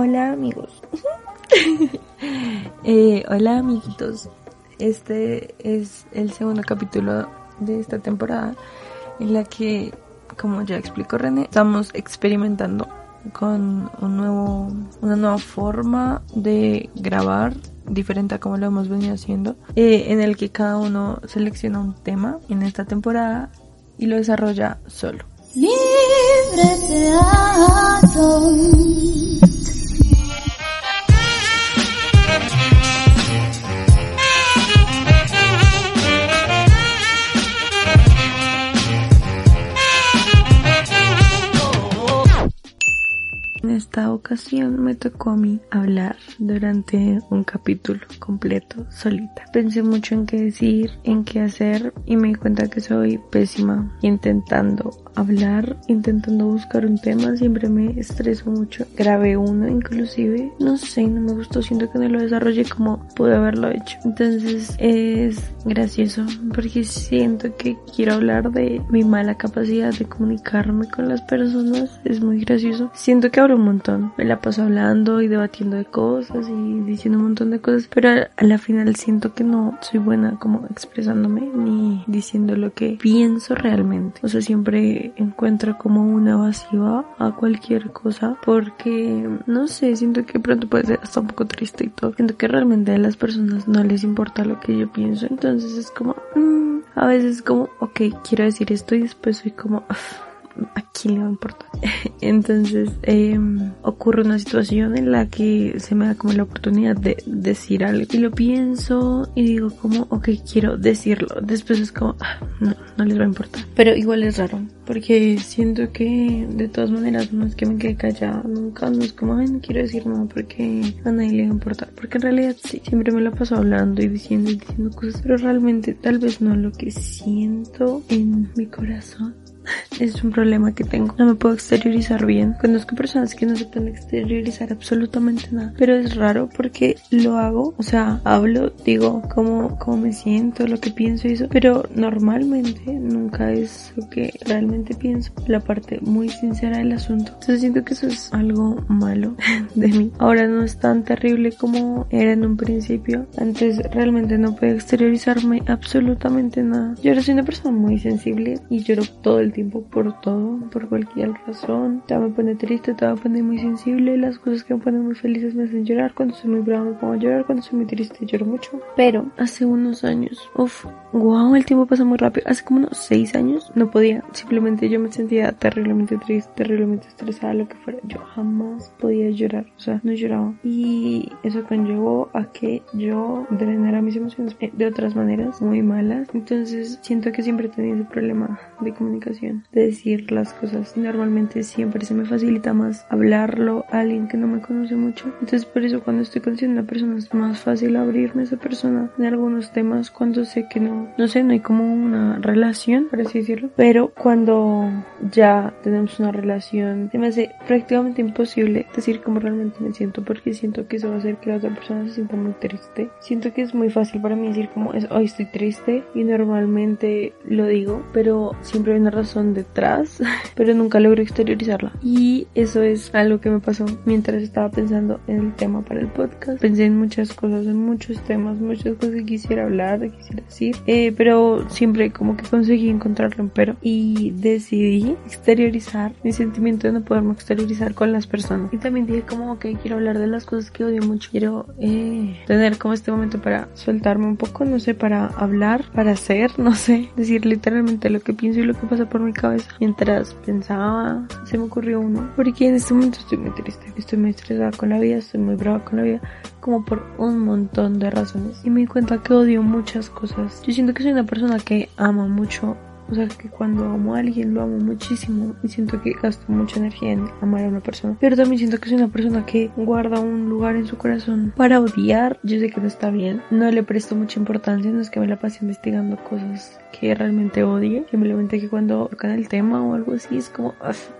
Hola amigos. Eh, hola amiguitos. Este es el segundo capítulo de esta temporada en la que, como ya explicó René, estamos experimentando con un nuevo, una nueva forma de grabar diferente a como lo hemos venido haciendo, eh, en el que cada uno selecciona un tema en esta temporada y lo desarrolla solo. Libre me tocó a mí hablar durante un capítulo completo solita. Pensé mucho en qué decir, en qué hacer y me di cuenta que soy pésima intentando hablar, intentando buscar un tema, siempre me estreso mucho. Grabé uno inclusive, no sé, no me gustó, siento que no lo desarrollé como pude haberlo hecho. Entonces es gracioso porque siento que quiero hablar de mi mala capacidad de comunicarme con las personas, es muy gracioso. Siento que hablo un montón, me la paso hablando y debatiendo de cosas y diciendo un montón de cosas, pero a la final siento que no soy buena como expresándome ni diciendo lo que pienso realmente. O sea, siempre encuentro como una evasiva a cualquier cosa porque no sé, siento que pronto puede ser hasta un poco triste y todo. Siento que realmente a las personas no les importa lo que yo pienso, entonces es como, mm, a veces como, ok, quiero decir esto y después soy como, ¿a quién le va a importar? Entonces em, ocurre una situación en la que se me da como la oportunidad de decir algo y lo pienso y digo como, ok, quiero decirlo. Después es como, ah, no, no les va a importar. Pero igual es raro porque siento que de todas maneras no es que me quede callada nunca, no es como, ay, no quiero decir nada porque a nadie le va a importar. Porque en realidad sí, siempre me lo paso hablando y diciendo y diciendo cosas, pero realmente tal vez no lo que siento en mi corazón es un problema que tengo. No me puedo exteriorizar bien. Conozco personas que no se pueden exteriorizar absolutamente nada. Pero es raro porque lo hago. O sea, hablo, digo cómo, cómo me siento, lo que pienso y eso. Pero normalmente nunca es lo que realmente pienso. La parte muy sincera del asunto. Entonces siento que eso es algo malo de mí. Ahora no es tan terrible como era en un principio. Antes realmente no podía exteriorizarme absolutamente nada. Yo ahora soy una persona muy sensible y lloro todo el tiempo por todo, por cualquier razón. Te me pone triste, te me pone muy sensible. Las cosas que me ponen muy felices me hacen llorar. Cuando soy muy brava me pongo a llorar. Cuando soy muy triste lloro mucho. Pero hace unos años, uff, wow, el tiempo pasa muy rápido. Hace como unos 6 años no podía. Simplemente yo me sentía terriblemente triste, terriblemente estresada, lo que fuera. Yo jamás podía llorar. O sea, no lloraba. Y eso conllevó a que yo drenara mis emociones de otras maneras muy malas. Entonces siento que siempre tenido ese problema de comunicación de decir las cosas. Normalmente siempre se me facilita más hablarlo a alguien que no me conoce mucho. Entonces por eso cuando estoy conociendo a una persona es más fácil abrirme a esa persona en algunos temas cuando sé que no, no sé, no hay como una relación, por así decirlo. Pero cuando ya tenemos una relación, se me hace prácticamente imposible decir cómo realmente me siento porque siento que eso va a hacer que la otra persona se sienta muy triste. Siento que es muy fácil para mí decir como es, hoy estoy triste y normalmente lo digo, pero siempre hay una razón son detrás, pero nunca logro exteriorizarla. Y eso es algo que me pasó mientras estaba pensando en el tema para el podcast. Pensé en muchas cosas, en muchos temas, muchas cosas que quisiera hablar, que quisiera decir, eh, pero siempre como que conseguí encontrarlo un pero y decidí exteriorizar mi sentimiento de no poderme exteriorizar con las personas. Y también dije como, ok, quiero hablar de las cosas que odio mucho, quiero eh, tener como este momento para soltarme un poco, no sé, para hablar, para hacer, no sé, decir literalmente lo que pienso y lo que pasa por mi cabeza. Mientras pensaba, se me ocurrió uno. Porque en este momento estoy muy triste, estoy muy estresada con la vida, estoy muy brava con la vida, como por un montón de razones. Y me di cuenta que odio muchas cosas. Yo siento que soy una persona que ama mucho o sea, que cuando amo a alguien lo amo muchísimo y siento que gasto mucha energía en amar a una persona. Pero también siento que soy una persona que guarda un lugar en su corazón para odiar. Yo sé que no está bien. No le presto mucha importancia. No es que me la pase investigando cosas que realmente odie. Simplemente que cuando tocan el tema o algo así es como,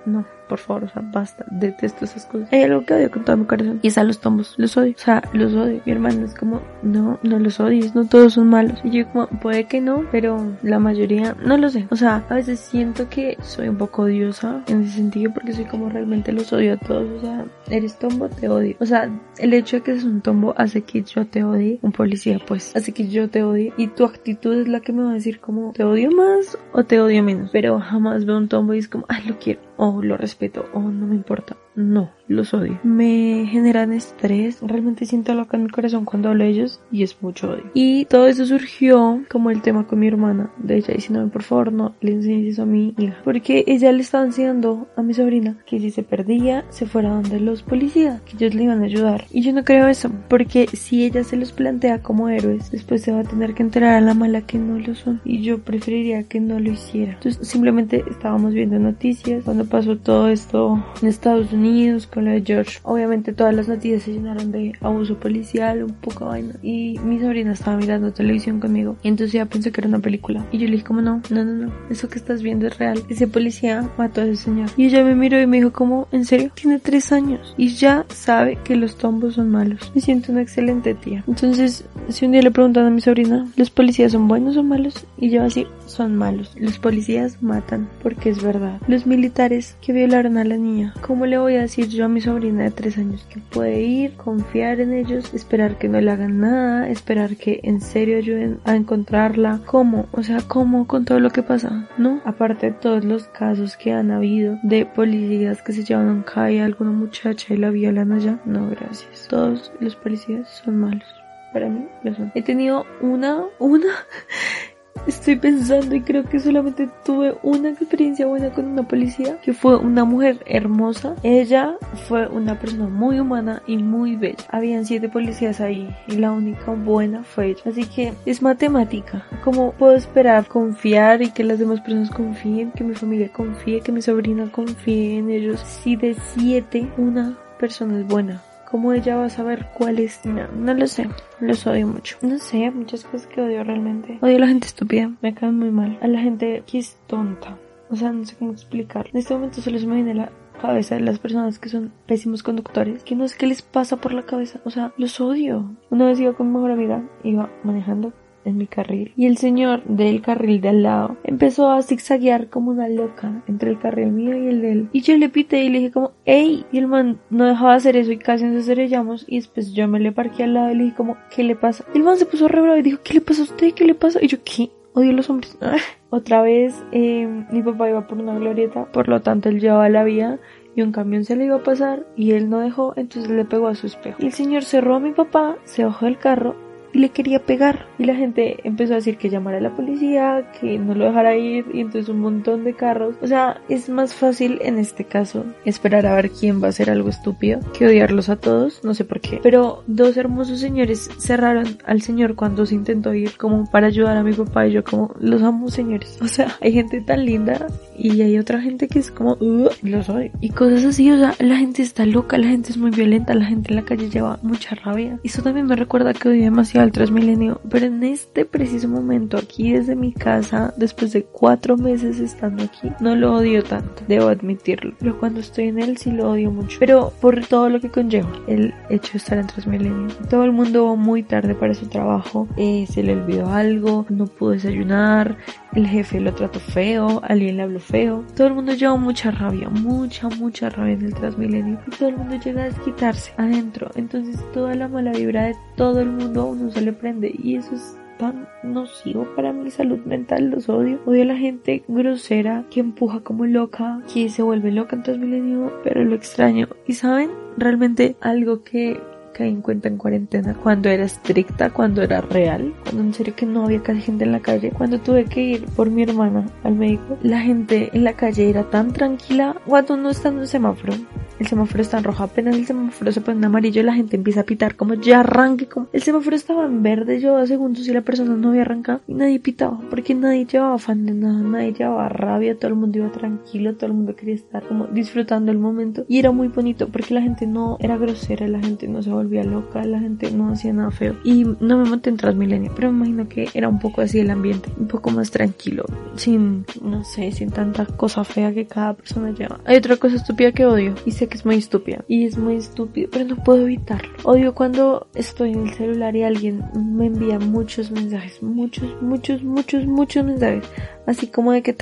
no, por favor, o sea, basta, detesto esas cosas. Hay algo que odio con todo mi corazón y es a los tombos, los odio, o sea, los odio. Mi hermano es como, no, no los odies, no todos son malos. Y yo como, puede que no, pero la mayoría, no lo sé. O sea, a veces siento que soy un poco odiosa en ese sentido porque soy como realmente los odio a todos. O sea, eres tombo, te odio. O sea, el hecho de que seas un tombo hace que yo te odie. Un policía, pues, hace que yo te odie. Y tu actitud es la que me va a decir como, ¿te odio más o te odio menos? Pero jamás veo un tombo y es como, ay, lo quiero o lo respeto o no me importa. No, los odio. Me generan estrés. Realmente siento loca en mi corazón cuando hablo de ellos y es mucho odio. Y todo eso surgió como el tema con mi hermana. De ella diciéndome, por favor, no le enseñes eso a mi hija. Porque ella le estaba enseñando a mi sobrina que si se perdía, se fuera donde los policías, que ellos le iban a ayudar. Y yo no creo eso. Porque si ella se los plantea como héroes, después se va a tener que enterar a la mala que no lo son. Y yo preferiría que no lo hiciera. Entonces simplemente estábamos viendo noticias cuando pasó todo esto en Estados Unidos con la de George. Obviamente todas las noticias se llenaron de abuso policial, un poco vaina. Y mi sobrina estaba mirando televisión conmigo. Y entonces ella pensó que era una película. Y yo le dije como no, no, no, no. Eso que estás viendo es real. Ese policía mató a ese señor. Y ella me miró y me dijo como, ¿en serio? Tiene tres años. Y ya sabe que los tombos son malos. Me siento una excelente tía. Entonces, si un día le preguntan a mi sobrina, ¿los policías son buenos o malos? Y yo así, son malos. Los policías matan porque es verdad. Los militares que violaron a la niña. ¿Cómo le voy a decir yo a mi sobrina de tres años que puede ir, confiar en ellos, esperar que no le hagan nada, esperar que en serio ayuden a encontrarla? ¿Cómo? O sea, ¿cómo con todo lo que pasa? ¿No? Aparte de todos los casos que han habido de policías que se llevan a un CAI a alguna muchacha y la violan allá. No, gracias. Todos los policías son malos para mí lo son. He tenido una, una Estoy pensando y creo que solamente tuve una experiencia buena con una policía, que fue una mujer hermosa. Ella fue una persona muy humana y muy bella. Habían siete policías ahí y la única buena fue ella. Así que es matemática. ¿Cómo puedo esperar confiar y que las demás personas confíen, que mi familia confíe, que mi sobrina confíe en ellos? Si de siete una persona es buena. ¿Cómo ella va a saber cuál es? No, no lo sé. Los odio mucho. No sé, muchas cosas que odio realmente. Odio a la gente estúpida. Me cae muy mal. A la gente que es tonta. O sea, no sé cómo explicar. En este momento solo se me viene la cabeza de las personas que son pésimos conductores. Que no sé qué les pasa por la cabeza. O sea, los odio. Una vez iba con mi mejor amiga. Iba manejando en mi carril y el señor del carril de al lado empezó a zigzaguear como una loca entre el carril mío y el de él y yo le pité y le dije como ¡Ey! y el man no dejaba de hacer eso y casi nos estrellamos y después yo me le parqué al lado y le dije como ¿qué le pasa? Y el man se puso re bravo y dijo ¿qué le pasa a usted? ¿qué le pasa? y yo ¿qué? odio los hombres otra vez eh, mi papá iba por una glorieta por lo tanto él llevaba la vía y un camión se le iba a pasar y él no dejó, entonces le pegó a su espejo. Y el señor cerró a mi papá, se bajó del carro y le quería pegar. Y la gente empezó a decir que llamara a la policía, que no lo dejara ir y entonces un montón de carros. O sea, es más fácil en este caso esperar a ver quién va a hacer algo estúpido que odiarlos a todos, no sé por qué. Pero dos hermosos señores cerraron al señor cuando se intentó ir como para ayudar a mi papá y yo como los amo señores. O sea, hay gente tan linda y hay otra gente que es como los odio y cosas así. O sea, la gente está loca, la gente es muy violenta, la gente en la calle lleva mucha rabia. Eso también me recuerda que odio demasiado al Transmilenio, pero en este preciso momento, aquí desde mi casa, después de cuatro meses estando aquí, no lo odio tanto, debo admitirlo. Pero cuando estoy en él sí lo odio mucho. Pero por todo lo que conlleva el hecho de estar en Transmilenio. Todo el mundo muy tarde para su trabajo, eh, se le olvidó algo, no pudo desayunar, el jefe lo trató feo, alguien le habló feo. Todo el mundo lleva mucha rabia, mucha, mucha rabia en el Transmilenio. Y todo el mundo llega a desquitarse adentro. Entonces toda la mala vibra de todo el mundo uno se le prende. Y eso es tan nocivo para mi salud mental, los odio. Odio a la gente grosera que empuja como loca, que se vuelve loca en Transmilenio, pero lo extraño. Y saben, realmente algo que caí en cuenta en cuarentena, cuando era estricta, cuando era real, cuando en serio que no había casi gente en la calle, cuando tuve que ir por mi hermana al médico, la gente en la calle era tan tranquila cuando no está en un semáforo. El semáforo está en rojo, apenas el semáforo se pone en amarillo, la gente empieza a pitar como ya arranque, como el semáforo estaba en verde, yo segundos y la persona no había arrancado y nadie pitaba, porque nadie llevaba afán de nada, nadie llevaba rabia, todo el mundo iba tranquilo, todo el mundo quería estar como disfrutando el momento y era muy bonito porque la gente no era grosera, la gente no se volvía loca, la gente no hacía nada feo. Y no me monté en Transmilenio, pero me imagino que era un poco así el ambiente, un poco más tranquilo, sin, no sé, sin tanta cosa fea que cada persona lleva. Hay otra cosa estúpida que odio y sé que es muy estúpida y es muy estúpido, pero no puedo evitarlo. Odio cuando estoy en el celular y alguien me envía muchos mensajes, muchos, muchos, muchos, muchos mensajes así como de que...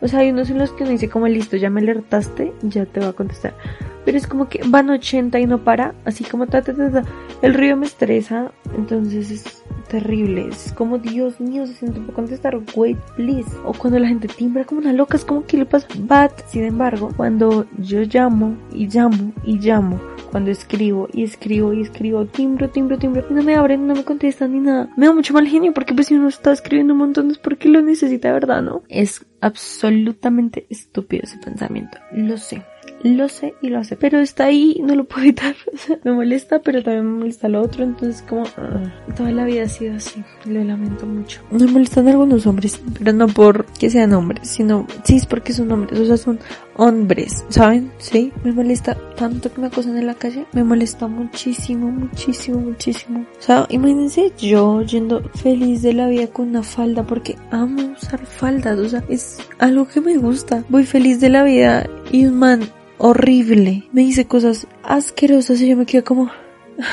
O sea, hay unos en los que uno dice como listo, ya me alertaste, ya te va a contestar. Pero es como que van 80 y no para, así como ta, ta, ta, ta. El río me estresa, entonces es terrible. Es como, Dios mío, se siente por contestar, wait, please. O cuando la gente timbra como una loca, es como que le pasa. But, sin embargo, cuando yo llamo y llamo y llamo, cuando escribo y escribo y escribo, timbro, timbro, timbro, y no me abren, no me contestan ni nada. Me da mucho mal genio porque pues si uno está escribiendo un montón es porque lo necesita, ¿verdad? ¿No? Es absolutamente estúpido ese pensamiento. Lo sé. Lo sé y lo hace, pero está ahí, no lo puedo evitar. Me molesta, pero también me molesta lo otro. Entonces, como uh, toda la vida ha sido así. Lo lamento mucho. Me molestan algunos hombres, pero no por que sean hombres, sino sí es porque son hombres. O sea, son hombres, ¿saben? Sí, me molesta tanto que me acosan en la calle. Me molesta muchísimo, muchísimo, muchísimo. O sea, imagínense yo yendo feliz de la vida con una falda porque amo usar faldas. O sea, es algo que me gusta. Voy feliz de la vida y un man horrible me dice cosas asquerosas y yo me quedo como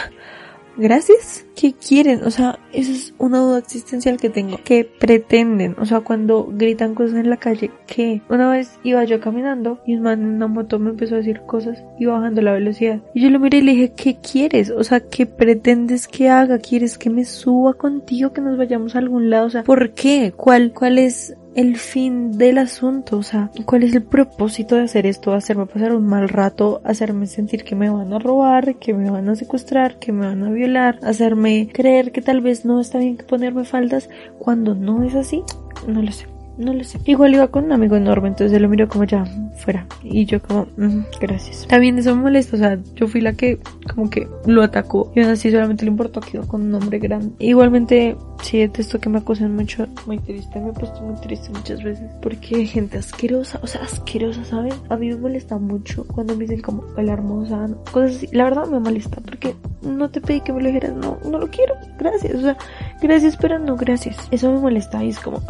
gracias. ¿Qué quieren? O sea, esa es una duda existencial que tengo. ¿Qué pretenden? O sea, cuando gritan cosas en la calle, ¿qué? Una vez iba yo caminando y un man en una moto me empezó a decir cosas y bajando la velocidad. Y yo lo miré y le dije, ¿qué quieres? O sea, ¿qué pretendes que haga? ¿Quieres que me suba contigo? ¿Que nos vayamos a algún lado? O sea, ¿por qué? ¿Cuál, cuál es el fin del asunto, o sea, cuál es el propósito de hacer esto, hacerme pasar un mal rato, hacerme sentir que me van a robar, que me van a secuestrar, que me van a violar, hacerme creer que tal vez no está bien que ponerme faldas cuando no es así, no lo sé. No lo sé. Igual iba con un amigo enorme, entonces él lo miró como ya fuera. Y yo como, mm, gracias. También eso me molesta, o sea, yo fui la que como que lo atacó. Y así solamente le importó que iba con un hombre grande. Igualmente, sí detesto que me acusen mucho. Muy triste, me he puesto muy triste muchas veces. Porque gente asquerosa, o sea, asquerosa, ¿saben? A mí me molesta mucho cuando me dicen como la hermosa, cosas así. La verdad me molesta porque no te pedí que me lo dijeras, no, no lo quiero, gracias. O sea, gracias, pero no gracias. Eso me molesta y es como,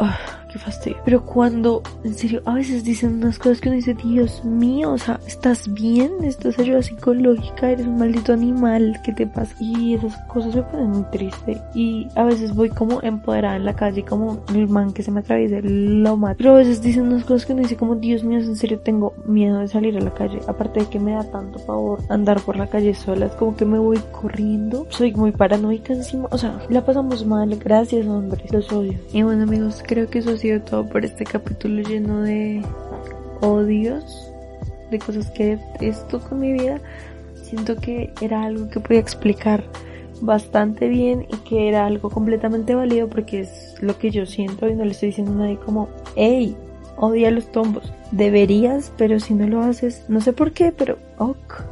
qué fastidio. Pero cuando, en serio, a veces dicen unas cosas que uno dice, Dios mío, o sea, ¿estás bien? ¿Estás ayuda psicológica? ¿Eres un maldito animal? ¿Qué te pasa? Y esas cosas me ponen muy triste. Y a veces voy como empoderada en la calle, como el man que se me atraviesa, lo mato. Pero a veces dicen unas cosas que uno dice como, Dios mío, en serio, tengo miedo de salir a la calle. Aparte de que me da tanto favor andar por la calle sola, es como que me voy corriendo. Soy muy paranoica encima. O sea, la pasamos mal. Gracias, hombre. Los odio. Y bueno, amigos, creo que eso ha sido todo por este capítulo lleno de odios, de cosas que esto con mi vida. Siento que era algo que podía explicar bastante bien y que era algo completamente válido porque es lo que yo siento y no le estoy diciendo a nadie como, hey, odia los tombos. Deberías, pero si no lo haces, no sé por qué, pero ok.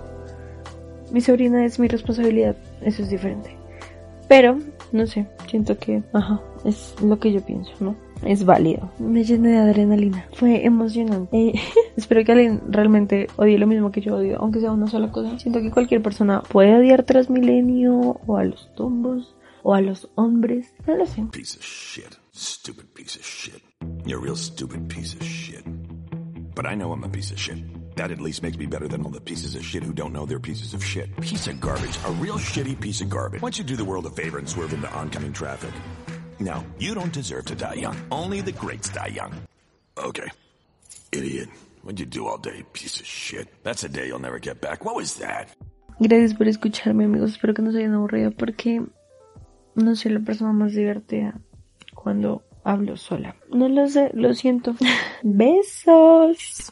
Mi sobrina es mi responsabilidad, eso es diferente. Pero, no sé, siento que, ajá, es lo que yo pienso, ¿no? Es válido. Me llené de adrenalina. Fue emocionante. Eh, espero que alguien realmente odie lo mismo que yo odio, aunque sea una sola cosa. Siento que cualquier persona puede odiar Transmilenio, o a los tumbos, o a los hombres. No lo sé. Piece of shit. Stupid piece of shit. You're a real stupid piece of shit. But I know I'm a piece of shit. That at least makes me better than all the pieces of shit who don't know they're pieces of shit. Piece of garbage. A real shitty piece of garbage. Why don't you do the world a favor and swerve into oncoming traffic? No, you don't deserve to die young. Only the greats die young. Okay. Idiot. What'd you do all day, piece of shit? That's a day you'll never get back. What was that? Gracias por escucharme, amigos. Espero que no se hayan aburrido porque no soy la persona más divertida cuando hablo sola. No lo sé, lo siento. Besos.